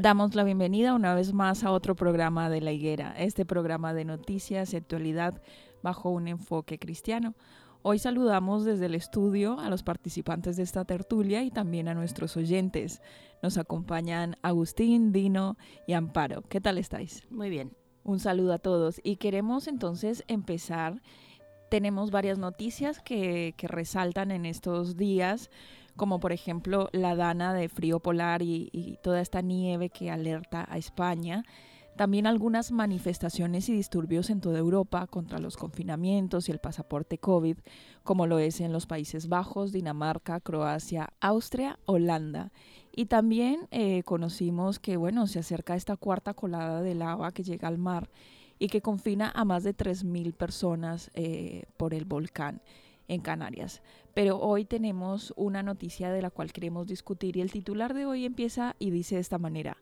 Damos la bienvenida una vez más a otro programa de La Higuera, este programa de noticias y actualidad bajo un enfoque cristiano. Hoy saludamos desde el estudio a los participantes de esta tertulia y también a nuestros oyentes. Nos acompañan Agustín, Dino y Amparo. ¿Qué tal estáis? Muy bien. Un saludo a todos y queremos entonces empezar. Tenemos varias noticias que, que resaltan en estos días como por ejemplo la dana de frío polar y, toda esta nieve que alerta a España. También algunas manifestaciones y disturbios en toda Europa contra los confinamientos y el pasaporte COVID, como lo es en los Países Bajos, Dinamarca, Croacia, Austria, Holanda. Y también eh, conocimos que, bueno, se acerca esta cuarta colada de lava que llega al mar y que confina a más de 3.000 personas eh, por el volcán en Canarias. Pero hoy tenemos una noticia de la cual queremos discutir y el titular de hoy empieza y dice de esta manera.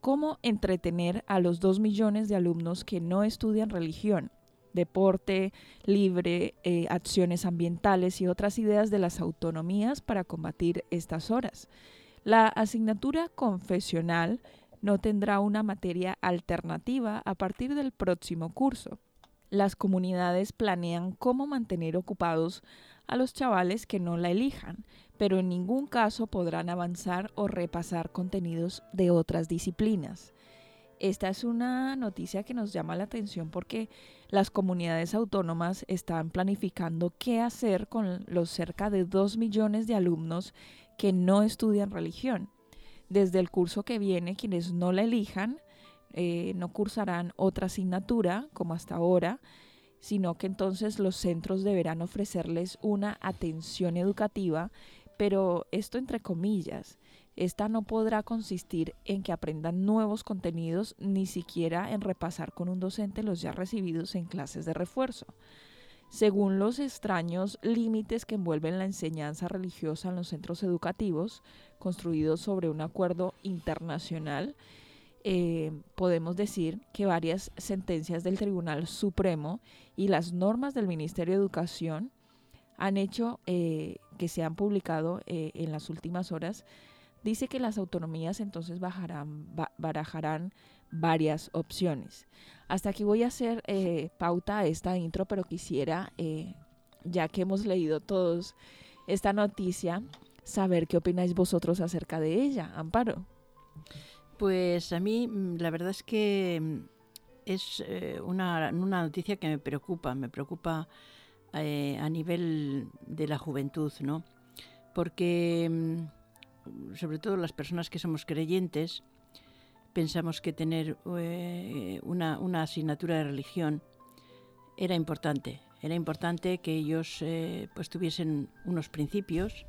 ¿Cómo entretener a los dos millones de alumnos que no estudian religión? deporte libre, eh, acciones ambientales y otras ideas de las autonomías para combatir estas horas. La asignatura confesional no tendrá una materia alternativa a partir del próximo curso las comunidades planean cómo mantener ocupados a los chavales que no la elijan, pero en ningún caso podrán avanzar o repasar contenidos de otras disciplinas. Esta es una noticia que nos llama la atención porque las comunidades autónomas están planificando qué hacer con los cerca de 2 millones de alumnos que no estudian religión. Desde el curso que viene, quienes no la elijan eh, no cursarán otra asignatura como hasta ahora, sino que entonces los centros deberán ofrecerles una atención educativa, pero esto entre comillas. Esta no podrá consistir en que aprendan nuevos contenidos, ni siquiera en repasar con un docente los ya recibidos en clases de refuerzo. Según los extraños límites que envuelven la enseñanza religiosa en los centros educativos, construidos sobre un acuerdo internacional, eh, podemos decir que varias sentencias del Tribunal Supremo y las normas del Ministerio de Educación han hecho eh, que se han publicado eh, en las últimas horas, dice que las autonomías entonces bajarán, barajarán varias opciones. Hasta aquí voy a hacer pauta a esta intro, pero quisiera, ya que hemos leído todos esta noticia, saber qué opináis vosotros acerca de ella. Amparo. Pues a mí mm, la verdad es que mm, es eh, una, noticia que me preocupa, me preocupa eh, a nivel de la juventud, ¿no? Porque mm, sobre todo las personas que somos creyentes pensamos que tener eh, una, una, asignatura de religión era importante, era importante que ellos pues tuviesen unos principios,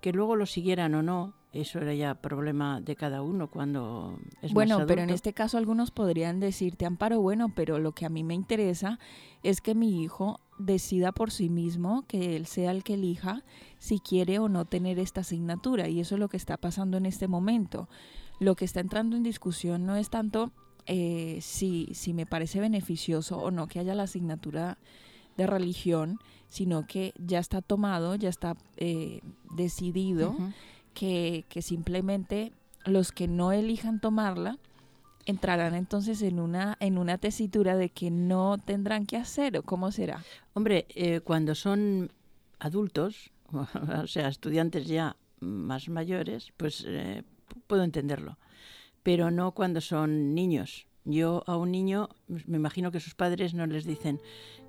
que luego los siguieran o no, eso era ya problema de cada uno cuando es bueno pero en este caso algunos podrían decirte amparo bueno pero lo que a mí me interesa es que mi hijo decida por sí mismo, que él sea el que elija si quiere o no tener esta asignatura. Y eso es lo que está pasando en este momento. Lo que está entrando en discusión no es tanto eh, si, si me parece beneficioso o no que haya la asignatura de religión, sino que ya está tomado, ya está eh, decidido que, simplemente los que no elijan tomarla entrarán entonces en una, en una tesitura de que no tendrán que hacer o cómo será? Hombre, eh, cuando son adultos, o sea, estudiantes ya más mayores, pues eh, puedo entenderlo, pero no cuando son niños. Yo a un niño, me imagino que sus padres no les dicen,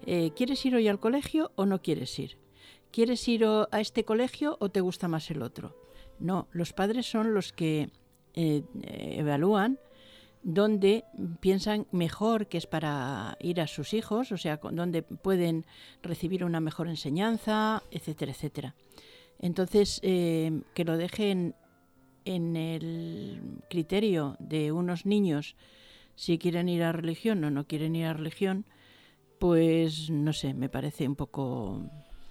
eh, ¿quieres ir hoy al colegio o no quieres ir? ¿Quieres ir a este colegio o te gusta más el otro? No, los padres son los que evalúan donde piensan mejor que es para ir a sus hijos, o sea, donde pueden recibir una mejor enseñanza, etcétera, etcétera. Entonces, eh, que lo dejen en el criterio de unos niños si quieren ir a religión o no quieren ir a religión, pues no sé, me parece un poco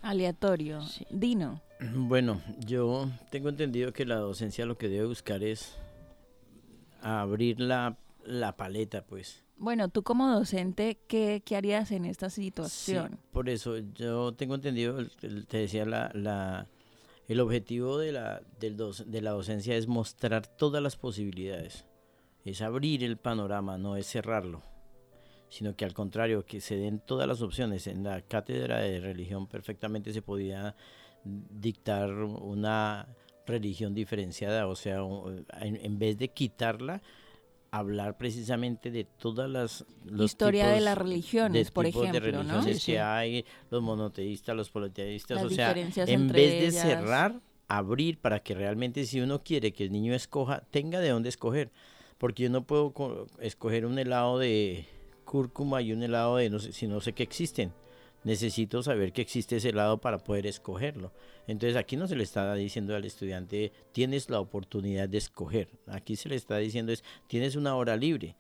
aleatorio. Dino. Bueno, yo tengo entendido que la docencia lo que debe buscar es abrir la, paleta, pues. Bueno, tú como docente, ¿qué, harías en esta situación? por eso, yo tengo entendido, te decía, la, la, el objetivo de la, del de la docencia es mostrar todas las posibilidades, es abrir el panorama, no es cerrarlo, sino que al contrario, que se den todas las opciones. En la cátedra de religión perfectamente se podía dictar una religión diferenciada, o sea, en, vez de quitarla, hablar precisamente de todas las historia de las religiones, por ejemplo, de religiones que hay, los monoteístas, los politeístas, o sea, en vez de cerrar, abrir para que realmente si uno quiere que el niño escoja, tenga de dónde escoger, porque yo no puedo escoger un helado de cúrcuma y un helado de no sé, si no sé qué existen necesito saber que existe ese lado para poder escogerlo. Entonces aquí no se le está diciendo al estudiante, tienes la oportunidad de escoger. Aquí se le está diciendo es, tienes una hora libre.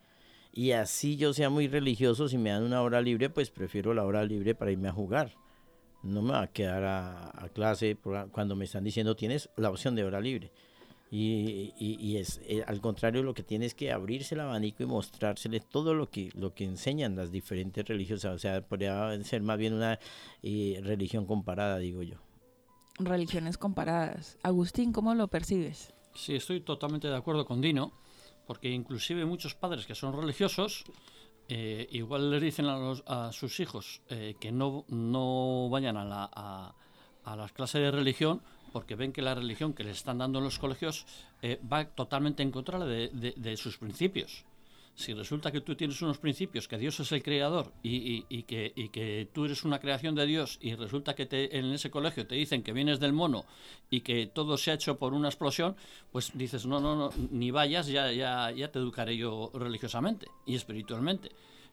Y así yo sea muy religioso, si me dan una hora libre, pues prefiero la hora libre para irme a jugar. No me va a quedar a, clase cuando me están diciendo, tienes la opción de hora libre. Y, y, es eh, al contrario lo que tiene es que abrirse el abanico y mostrársele todo lo que lo que enseñan las diferentes religiosas. O sea podría ser más bien una eh, religión comparada digo yo. Religiones comparadas. Agustín cómo lo percibes sí estoy totalmente de acuerdo con Dino porque inclusive muchos padres que son religiosos eh, igual les dicen a, los, a sus hijos que no, no vayan a, la, a, a las clases de religión porque ven que la religión que les están dando en los colegios eh, va totalmente en contra de, sus principios. Si resulta que tú tienes unos principios, que Dios es el creador y, que, tú eres una creación de Dios y resulta que en ese colegio te dicen que vienes del mono y que todo se ha hecho por una explosión, pues dices, no, no, no, ni vayas, ya, ya, ya te educaré yo religiosamente y espiritualmente.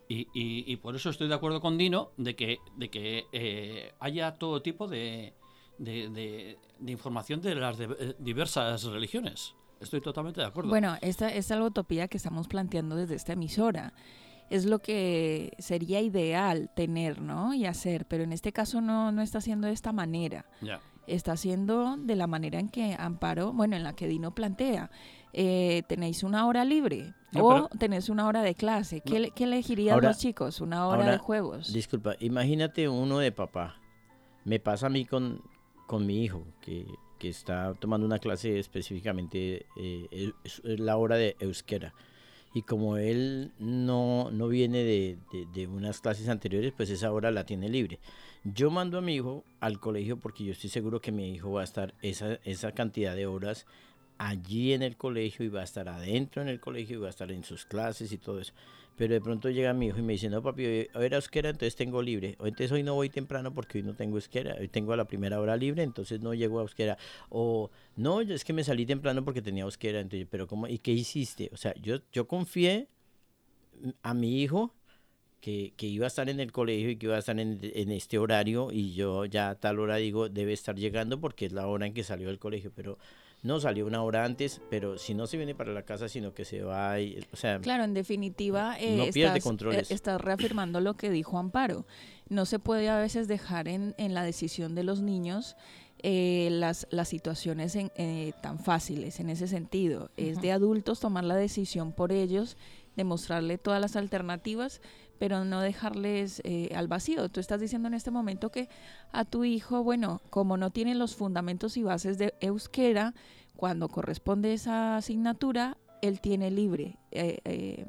Y, por eso estoy de acuerdo con Dino de que, de que eh, haya todo tipo de, de, información de las eh, diversas religiones. Estoy totalmente de acuerdo. Bueno, esta es la utopía que estamos planteando desde esta emisora. Es lo que sería ideal tener, ¿no? Y hacer, pero en este caso no, no está haciendo de esta manera. Está haciendo de la manera en que Amparo, bueno, en la que Dino plantea. Eh, tenéis una hora libre o tenéis una hora de clase. ¿Qué, ¿qué elegirían los chicos? ¿Una hora de juegos? Disculpa, imagínate uno de papá. Me pasa a mí con, con mi hijo, que, que está tomando una clase específicamente, eh, es, la hora de euskera. Y como él no, no viene de, de, unas clases anteriores, pues esa hora la tiene libre. Yo mando a mi hijo al colegio porque yo estoy seguro que mi hijo va a estar esa, esa cantidad de horas allí en el colegio y va a estar adentro en el colegio y va a estar en sus clases y todo eso. Pero de pronto llega mi hijo y me dice, no papi, hoy era euskera, entonces tengo libre. O entonces hoy no voy temprano porque hoy no tengo euskera. Hoy tengo a la primera hora libre, entonces no llego a euskera. O no, es que me salí temprano porque tenía euskera. Entonces, pero ¿cómo? ¿Y qué hiciste? O sea, yo, yo confié a mi hijo que, que, iba a estar en el colegio y que iba a estar en, en, este horario y yo ya a tal hora digo debe estar llegando porque es la hora en que salió del colegio, pero no salió una hora antes, pero si no se viene para la casa, sino que se va, y, o sea... Claro, en definitiva, eh, estás, eh, estás reafirmando lo que dijo Amparo. no se puede a veces dejar en, la decisión de los niños eh, las, las situaciones eh, tan fáciles en ese sentido. Es de adultos tomar la decisión por ellos, demostrarle todas las alternativas, pero no dejarles eh, al vacío. Tú estás diciendo en este momento que a tu hijo, bueno, como no tiene los fundamentos y bases de euskera, cuando corresponde esa asignatura, él tiene libre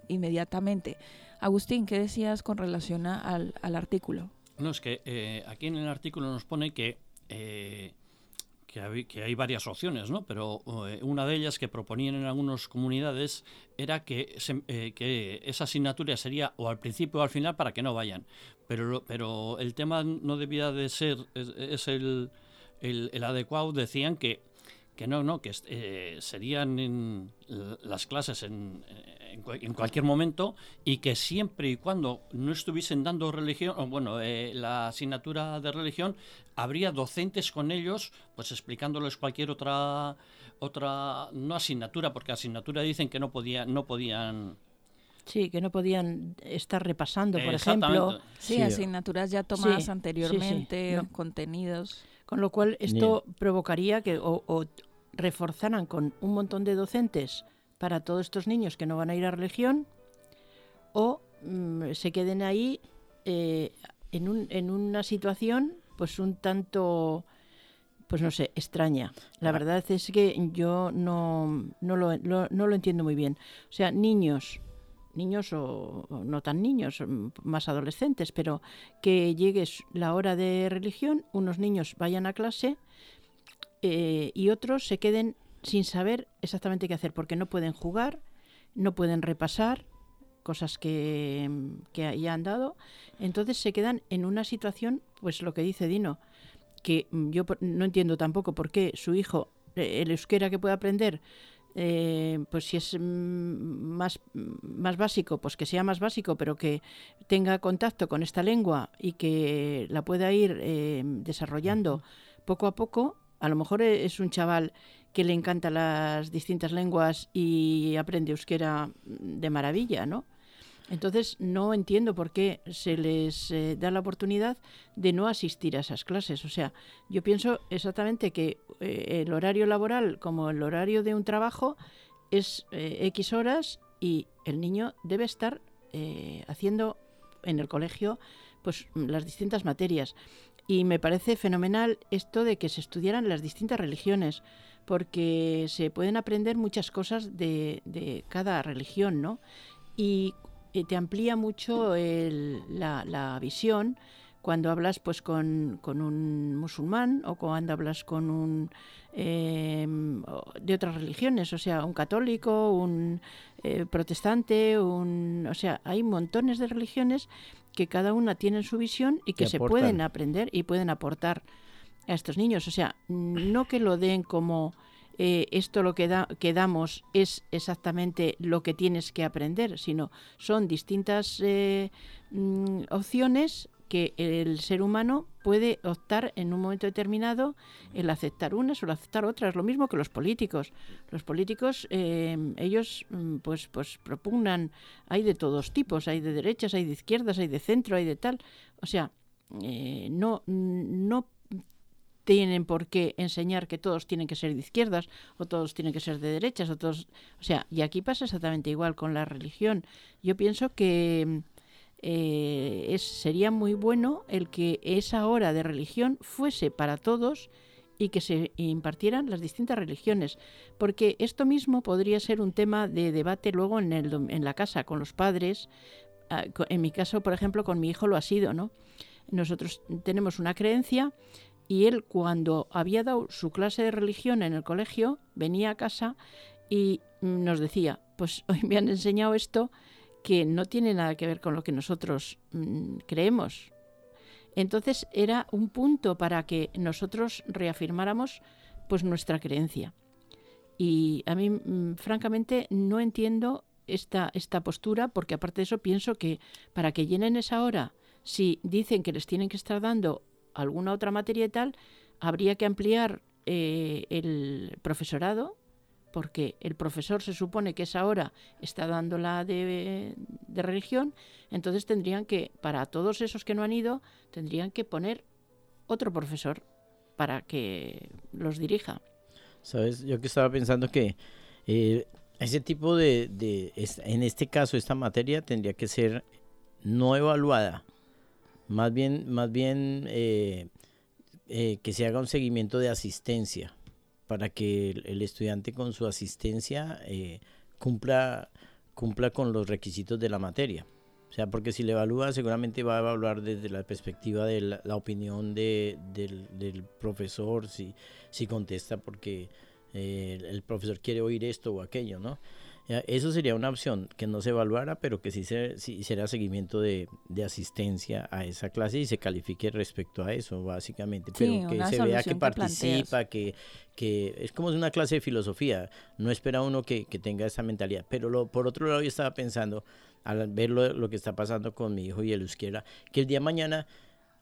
inmediatamente. Agustín, ¿qué decías con relación al, artículo? No, es que eh, aquí en el artículo nos pone que, eh, que, hay, varias opciones, ¿no? Pero eh, una de ellas que proponían en algunas comunidades era que, que esa asignatura sería o al principio o al final para que no vayan. Pero, pero el tema no debía de ser, es, el, el, adecuado, decían que que no, no, que serían en las clases en, en, cualquier momento y que siempre y cuando no estuviesen dando religión, bueno, eh, la asignatura de religión, habría docentes con ellos, pues explicándoles cualquier otra otra no asignatura, porque asignatura dicen que no podían no podían Sí, que no podían estar repasando, por ejemplo. Sí, asignaturas ya tomadas anteriormente, contenidos. Con lo cual esto provocaría que o reforzaran con un montón de docentes para todos estos niños que no van a ir a religión o mm, se queden ahí eh, en, un, en, una situación pues un tanto pues no sé, extraña. La verdad es que yo no, no, lo, no lo entiendo muy bien. O sea, niños, niños o, no tan niños, mm, más adolescentes, pero que llegue la hora de religión, unos niños vayan a clase eh, y otros se queden sin saber exactamente qué hacer, porque no pueden jugar, no pueden repasar cosas que, que ya han dado, entonces se quedan en una situación, pues lo que dice Dino, que yo no entiendo tampoco por qué su hijo, eh, el euskera que puede aprender, eh, pues si es mm, más, más básico, pues que sea más básico, pero que tenga contacto con esta lengua y que la pueda ir eh, desarrollando poco a poco. A lo mejor es un chaval que le encantan las distintas lenguas y aprende euskera de maravilla, ¿no? Entonces no entiendo por qué se les eh, da la oportunidad de no asistir a esas clases. O sea, yo pienso exactamente que eh, el horario laboral, como el horario de un trabajo, es eh, X horas y el niño debe estar haciendo en el colegio pues las distintas materias. Y me parece fenomenal esto de que se estudiaran las distintas religiones porque se pueden aprender muchas cosas de, cada religión, ¿no? Y te amplía mucho la, visión cuando hablas pues con, un musulmán o cuando hablas con un em, de otras religiones, o sea, un católico, un eh, protestante, un, o sea, hay montones de religiones que cada una tiene su visión y que se pueden aprender y pueden aportar a estos niños. O sea, no que lo den como eh, esto lo que, da, que, damos es exactamente lo que tienes que aprender, sino son distintas eh, mm, opciones que el ser humano puede optar en un momento determinado el aceptar unas o el aceptar otras, lo mismo que los políticos. Los políticos, eh, ellos mm, pues, pues propugnan, hay de todos tipos, hay de derechas, hay de izquierdas, hay de centro, hay de tal. O sea, no, no tienen por qué enseñar que todos tienen que ser de izquierdas o todos tienen que ser de derechas o todos, o sea, y aquí pasa exactamente igual con la religión. Yo pienso que eh, es, sería muy bueno el que esa hora de religión fuese para todos y que se impartieran las distintas religiones, porque esto mismo podría ser un tema de debate luego en, el, en la casa con los padres. Ah, en mi caso, por ejemplo, con mi hijo lo ha sido, ¿no? Nosotros tenemos una creencia y él cuando había dado su clase de religión en el colegio, venía a casa y nos decía, pues hoy me han enseñado esto que no tiene nada que ver con lo que nosotros mm, creemos. Entonces era un punto para que nosotros reafirmáramos pues nuestra creencia. Y a mí, mm, francamente, no entiendo esta, esta postura, porque aparte de eso pienso que para que llenen esa hora, si dicen que les tienen que estar dando alguna otra materia y tal, habría que ampliar eh, el profesorado porque el profesor se supone que esa hora está dando la de, religión, entonces tendrían que, para todos esos que no han ido, tendrían que poner otro profesor para que los dirija. Sabes, yo que estaba pensando que eh, ese tipo de, en este caso, esta materia tendría que ser no evaluada, más bien, más bien eh, eh, que se haga un seguimiento de asistencia para que el, estudiante con su asistencia cumpla, cumpla con los requisitos de la materia. O sea, porque si le evalúa, seguramente va a evaluar desde la perspectiva de la, opinión de, del, del, profesor, si, si contesta porque eh, el profesor quiere oír esto o aquello, ¿no? Eso sería una opción, que no se evaluara, pero que sí, se, sí hiciera seguimiento de, de, asistencia a esa clase y se califique respecto a eso, básicamente. pero que se vea que participa, que, que, es como una clase de filosofía, no espera uno que, que tenga esa mentalidad. Pero lo, por otro lado, yo estaba pensando, al ver lo, lo, que está pasando con mi hijo y el euskera, que el día de mañana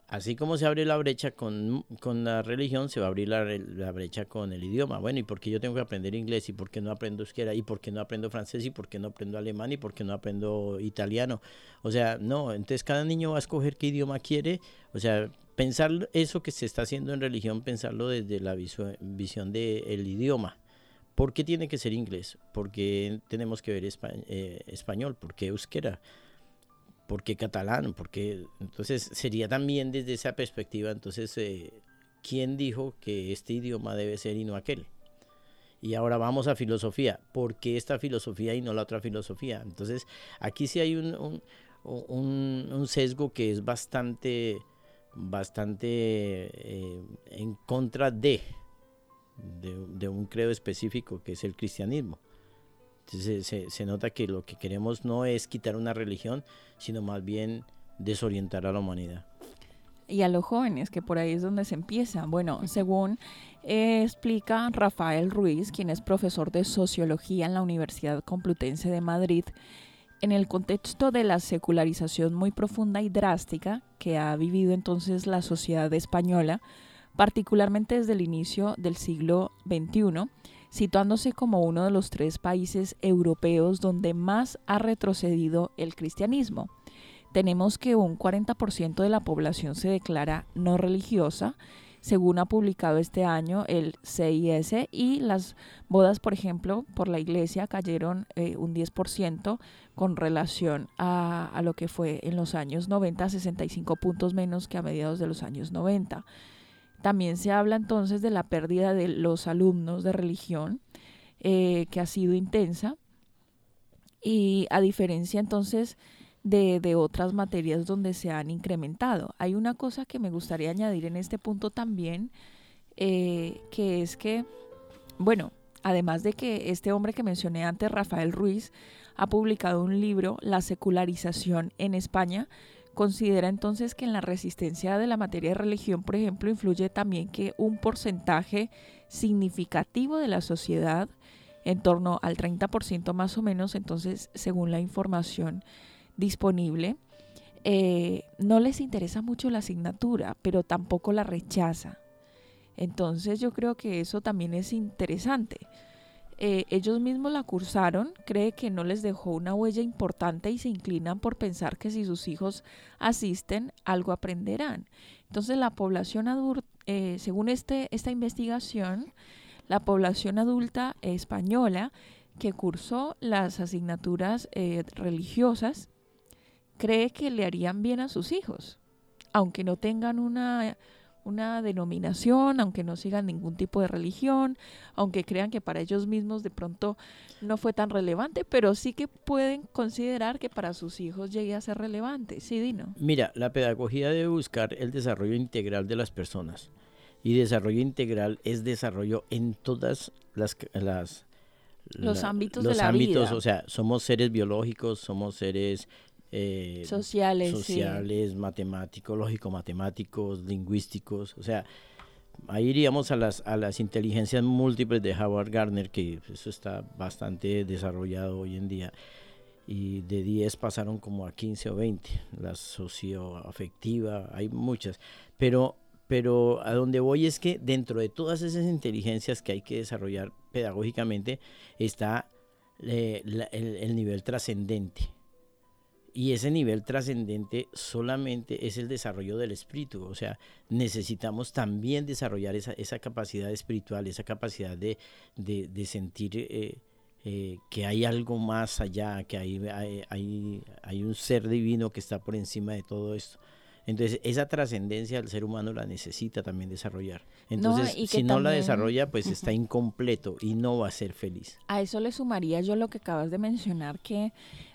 Así como se abre la brecha con, la religión, se va a abrir la, brecha con el idioma. Bueno, ¿y por qué yo tengo que aprender inglés? ¿Y por qué no aprendo euskera? ¿Y por qué no aprendo francés? ¿Y por qué no aprendo alemán? ¿Y por qué no aprendo italiano? O sea, no, entonces cada niño va a escoger qué idioma quiere. O sea, pensar eso que se está haciendo en religión, pensarlo desde la visión del idioma. ¿Por qué tiene que ser inglés? ¿Por qué tenemos que ver eh, español? ¿Por qué euskera? ¿Por qué catalán? Porque entonces sería también desde esa perspectiva, entonces, eh, ¿quién dijo que este idioma debe ser y no aquel? Y ahora vamos a filosofía. ¿Por qué esta filosofía y no la otra filosofía? Entonces, aquí sí hay un, sesgo que es bastante, bastante eh, en contra de, de un credo específico que es el cristianismo. Entonces se, nota que lo que queremos no es quitar una religión, sino más bien desorientar a la humanidad. Y a los jóvenes, que por ahí es donde se empieza. Bueno, según eh, explica Rafael Ruiz, quien es profesor de sociología en la Universidad Complutense de Madrid, en el contexto de la secularización muy profunda y drástica que ha vivido entonces la sociedad española, particularmente desde el inicio del siglo XXI, situándose como uno de los tres países europeos donde más ha retrocedido el cristianismo. Tenemos que un 40% de la población se declara no religiosa, según ha publicado este año el CIS, y las bodas, por ejemplo, por la iglesia cayeron eh, un 10% con relación a, a, lo que fue en los años 90, 65 puntos menos que a mediados de los años 90. También se habla entonces de la pérdida de los alumnos de religión, eh, que ha sido intensa, y a diferencia entonces de, de, otras materias donde se han incrementado. Hay una cosa que me gustaría añadir en este punto también, eh, que es que, bueno, además de que este hombre que mencioné antes, Rafael Ruiz, ha publicado un libro, La secularización en España, Considera entonces que en la resistencia de la materia de religión, por ejemplo, influye también que un porcentaje significativo de la sociedad, en torno al 30% más o menos, entonces, según la información disponible, eh, no les interesa mucho la asignatura, pero tampoco la rechaza. Entonces yo creo que eso también es interesante. Eh, ellos mismos la cursaron, cree que no les dejó una huella importante y se inclinan por pensar que si sus hijos asisten, algo aprenderán. Entonces la población adulta, eh, según este, esta investigación, la población adulta española que cursó las asignaturas eh, religiosas cree que le harían bien a sus hijos, aunque no tengan una una denominación, aunque no sigan ningún tipo de religión, aunque crean que para ellos mismos de pronto no fue tan relevante, pero sí que pueden considerar que para sus hijos llegue a ser relevante. Sí, Dino. Mira, la pedagogía debe buscar el desarrollo integral de las personas. Y desarrollo integral es desarrollo en todas las, las los ámbitos de la ámbitos, o sea, somos seres biológicos, somos seres eh, sociales, sociales matemáticos, lógico-matemáticos, lingüísticos, o sea, ahí iríamos a las, a las inteligencias múltiples de Howard Gardner, que eso está bastante desarrollado hoy en día, y de 10 pasaron como a 15 o 20, la socioafectiva, hay muchas, pero pero a donde voy es que dentro de todas esas inteligencias que hay que desarrollar pedagógicamente está eh, el, nivel trascendente. Y ese nivel trascendente solamente es el desarrollo del espíritu. O sea, necesitamos también desarrollar esa, esa capacidad espiritual, esa capacidad de, de, sentir eh, eh, que hay algo más allá, que hay, hay, hay, un ser divino que está por encima de todo esto. Entonces, esa trascendencia del ser humano la necesita también desarrollar. Entonces, si no la desarrolla, pues está incompleto y no va a ser feliz. A eso le sumaría yo lo que acabas de mencionar, que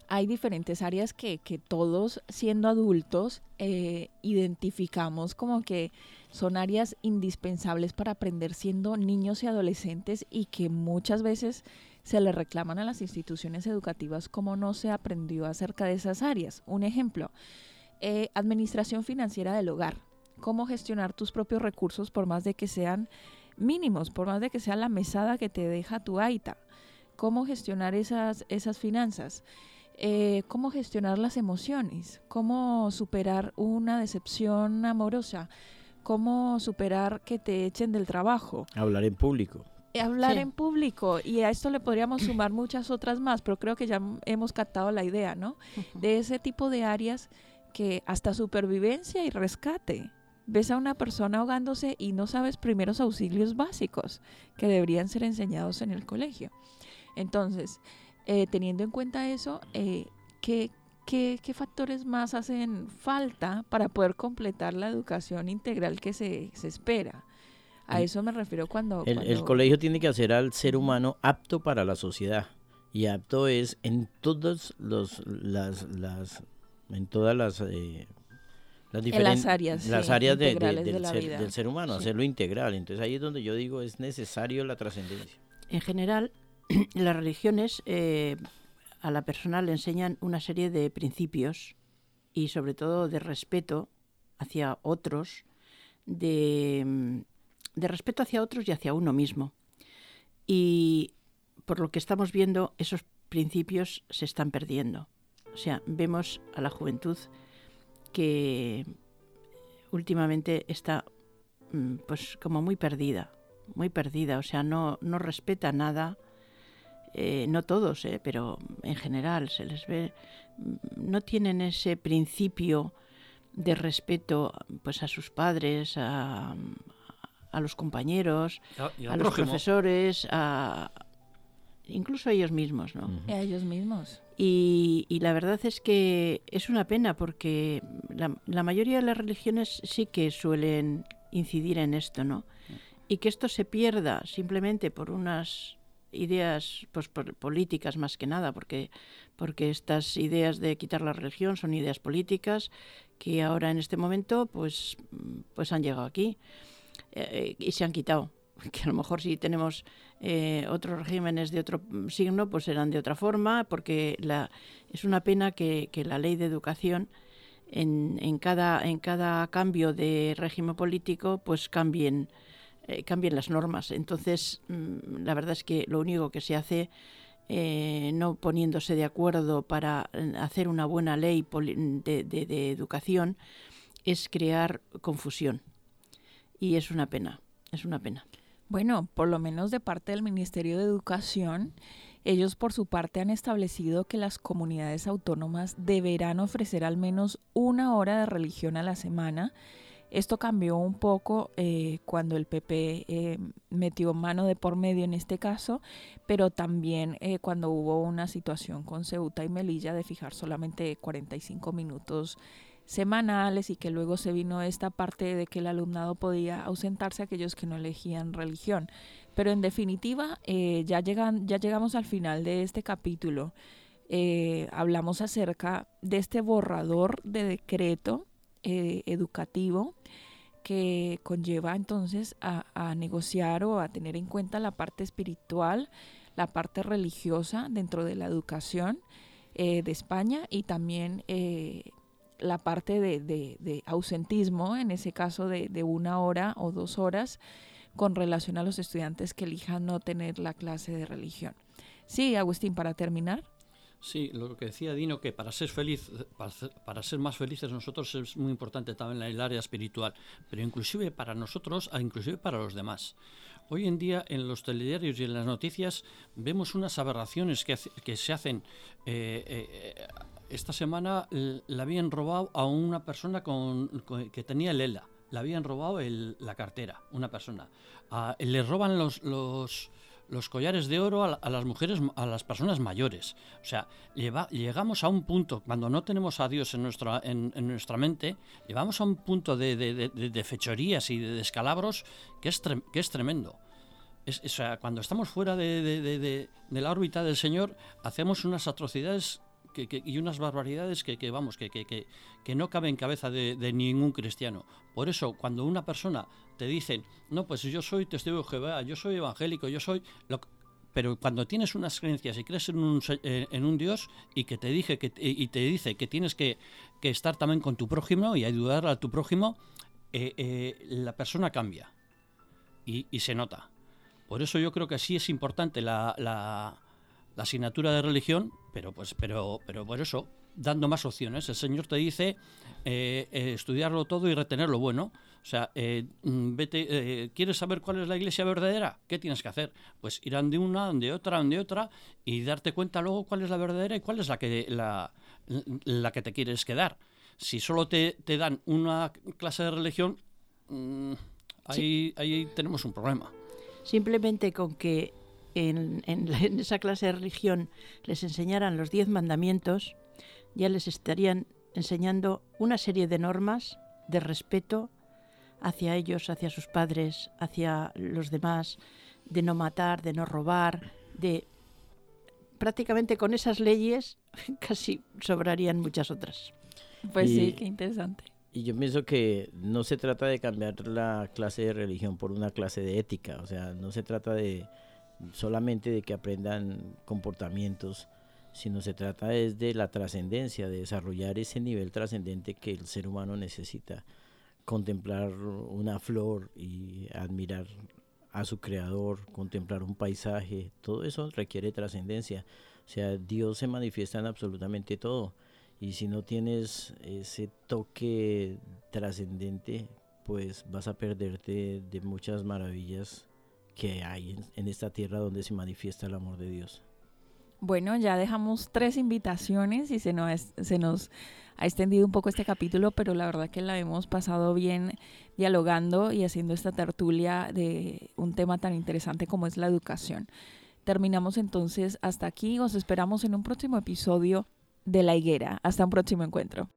hay diferentes áreas que, que todos, siendo adultos, eh, identificamos como que son áreas indispensables para aprender siendo niños y adolescentes y que muchas veces se le reclaman a las instituciones educativas como no se aprendió acerca de esas áreas. Un ejemplo, eh, administración financiera del hogar. Cómo gestionar tus propios recursos por más de que sean mínimos, por más de que sea la mesada que te deja tu AITA. Cómo gestionar esas, esas finanzas. Eh, cómo gestionar las emociones. Cómo superar una decepción amorosa. Cómo superar que te echen del trabajo. Hablar en público hablar en público y a esto le podríamos sumar muchas otras más, pero creo que ya hemos captado la idea, ¿no? De ese tipo de áreas que hasta supervivencia y rescate. Ves a una persona ahogándose y no sabes primeros auxilios básicos que deberían ser enseñados en el colegio. Entonces, eh, teniendo en cuenta eso, eh, ¿qué, qué, factores más hacen falta para poder completar la educación integral que se, se espera? A eso me refiero cuando el, el, colegio tiene que hacer al ser humano apto para la sociedad. Y apto es en todas los, las, las en todas las, eh, las diferentes áreas, las áreas de, del, ser, del, ser, humano, hacerlo integral. Entonces ahí es donde yo digo es necesario la trascendencia. En general, las religiones eh, a la persona le enseñan una serie de principios y sobre todo de respeto hacia otros, de, de respeto hacia otros y hacia uno mismo. Y por lo que estamos viendo, esos principios se están perdiendo. O sea, vemos a la juventud que últimamente está mm, pues como muy perdida, muy perdida, o sea, no, no respeta nada, eh, no todos, eh, pero en general se les ve, mm, no tienen ese principio de respeto pues a sus padres, a, a los compañeros, a los profesores, a, incluso a ellos mismos, ¿no? A ellos mismos. Y, la verdad es que es una pena porque la, mayoría de las religiones sí que suelen incidir en esto, ¿no? Y que esto se pierda simplemente por unas ideas pues, políticas más que nada, porque, porque estas ideas de quitar la religión son ideas políticas que ahora en este momento pues, pues han llegado aquí eh, y se han quitado. Que a lo mejor si tenemos eh, otros regímenes de otro signo pues serán de otra forma, porque la, es una pena que, la ley de educación en, en, cada, en cada cambio de régimen político pues cambien, eh, cambien las normas. Entonces, mm, la verdad es que lo único que se hace eh, no poniéndose de acuerdo para hacer una buena ley de, de educación es crear confusión. Y es una pena, es una pena. Bueno, por lo menos de parte del Ministerio de Educación, ellos por su parte han establecido que las comunidades autónomas deberán ofrecer al menos una hora de religión a la semana. Esto cambió un poco eh, cuando el PP eh, metió mano de por medio en este caso, pero también eh, cuando hubo una situación con Ceuta y Melilla de fijar solamente 45 minutos semanales y que luego se vino esta parte de que el alumnado podía ausentarse aquellos que no elegían religión. Pero en definitiva, ya, llegan, ya llegamos al final de este capítulo. Hablamos acerca de este borrador de decreto eh, educativo que conlleva entonces a, negociar o a tener en cuenta la parte espiritual, la parte religiosa dentro de la educación de España y también la parte de, ausentismo, en ese caso de, una hora o dos horas, con relación a los estudiantes que elijan no tener la clase de religión. Sí, Agustín, para terminar. Sí, lo que decía Dino, que para ser feliz, para, ser más felices nosotros es muy importante también el área espiritual, pero inclusive para nosotros, inclusive para los demás. Hoy en día en los telediarios y en las noticias vemos unas aberraciones que, que se hacen. Eh, eh, esta semana la habían robado a una persona con, que tenía el ELA. Le habían robado la cartera, una persona. le roban los, los los collares de oro a, las mujeres, a las personas mayores. O sea, llegamos a un punto, cuando no tenemos a Dios en nuestra, en, nuestra mente, llegamos a un punto de, fechorías y de descalabros que es, que es tremendo. O sea, cuando estamos fuera de, la órbita del Señor, hacemos unas atrocidades y unas barbaridades que, vamos, que, que, no caben en cabeza de, ningún cristiano. Por eso, cuando una persona te dice, no, pues yo soy testigo de Jehová, yo soy evangélico, yo soy... Pero cuando tienes unas creencias y crees en un, en un Dios y que te dije que y te dice que tienes que, estar también con tu prójimo y ayudar a tu prójimo, eh, eh, la persona cambia y, se nota. Por eso yo creo que sí es importante la la asignatura de religión, pero pues, pero, pero por eso, dando más opciones. El Señor te dice eh, eh, estudiarlo todo y retener lo bueno. O sea, eh, mm, vete, ¿quieres saber cuál es la iglesia verdadera? ¿Qué tienes que hacer? Pues ir de una, de otra, de otra y darte cuenta luego cuál es la verdadera y cuál es la que, la, la que te quieres quedar. Si solo te, te dan una clase de religión, mm, ahí, ahí tenemos un problema. Simplemente con que en, esa clase de religión les enseñaran los diez mandamientos, ya les estarían enseñando una serie de normas de respeto hacia ellos, hacia sus padres, hacia los demás, de no matar, de no robar, de prácticamente con esas leyes casi sobrarían muchas otras. Pues sí, qué interesante. Y yo pienso que no se trata de cambiar la clase de religión por una clase de ética, o sea, no se trata de solamente de que aprendan comportamientos, sino se trata es de la trascendencia, de desarrollar ese nivel trascendente que el ser humano necesita, contemplar una flor y admirar a su creador, contemplar un paisaje, todo eso requiere trascendencia. O sea, Dios se manifiesta en absolutamente todo. Y si no tienes ese toque trascendente, pues vas a perderte de muchas maravillas que hay en, esta tierra donde se manifiesta el amor de Dios. Bueno, ya dejamos tres invitaciones y se nos, se nos ha extendido un poco este capítulo, pero la verdad que la hemos pasado bien dialogando y haciendo esta tertulia de un tema tan interesante como es la educación. Terminamos entonces hasta aquí, os esperamos en un próximo episodio de La Higuera. Hasta un próximo encuentro.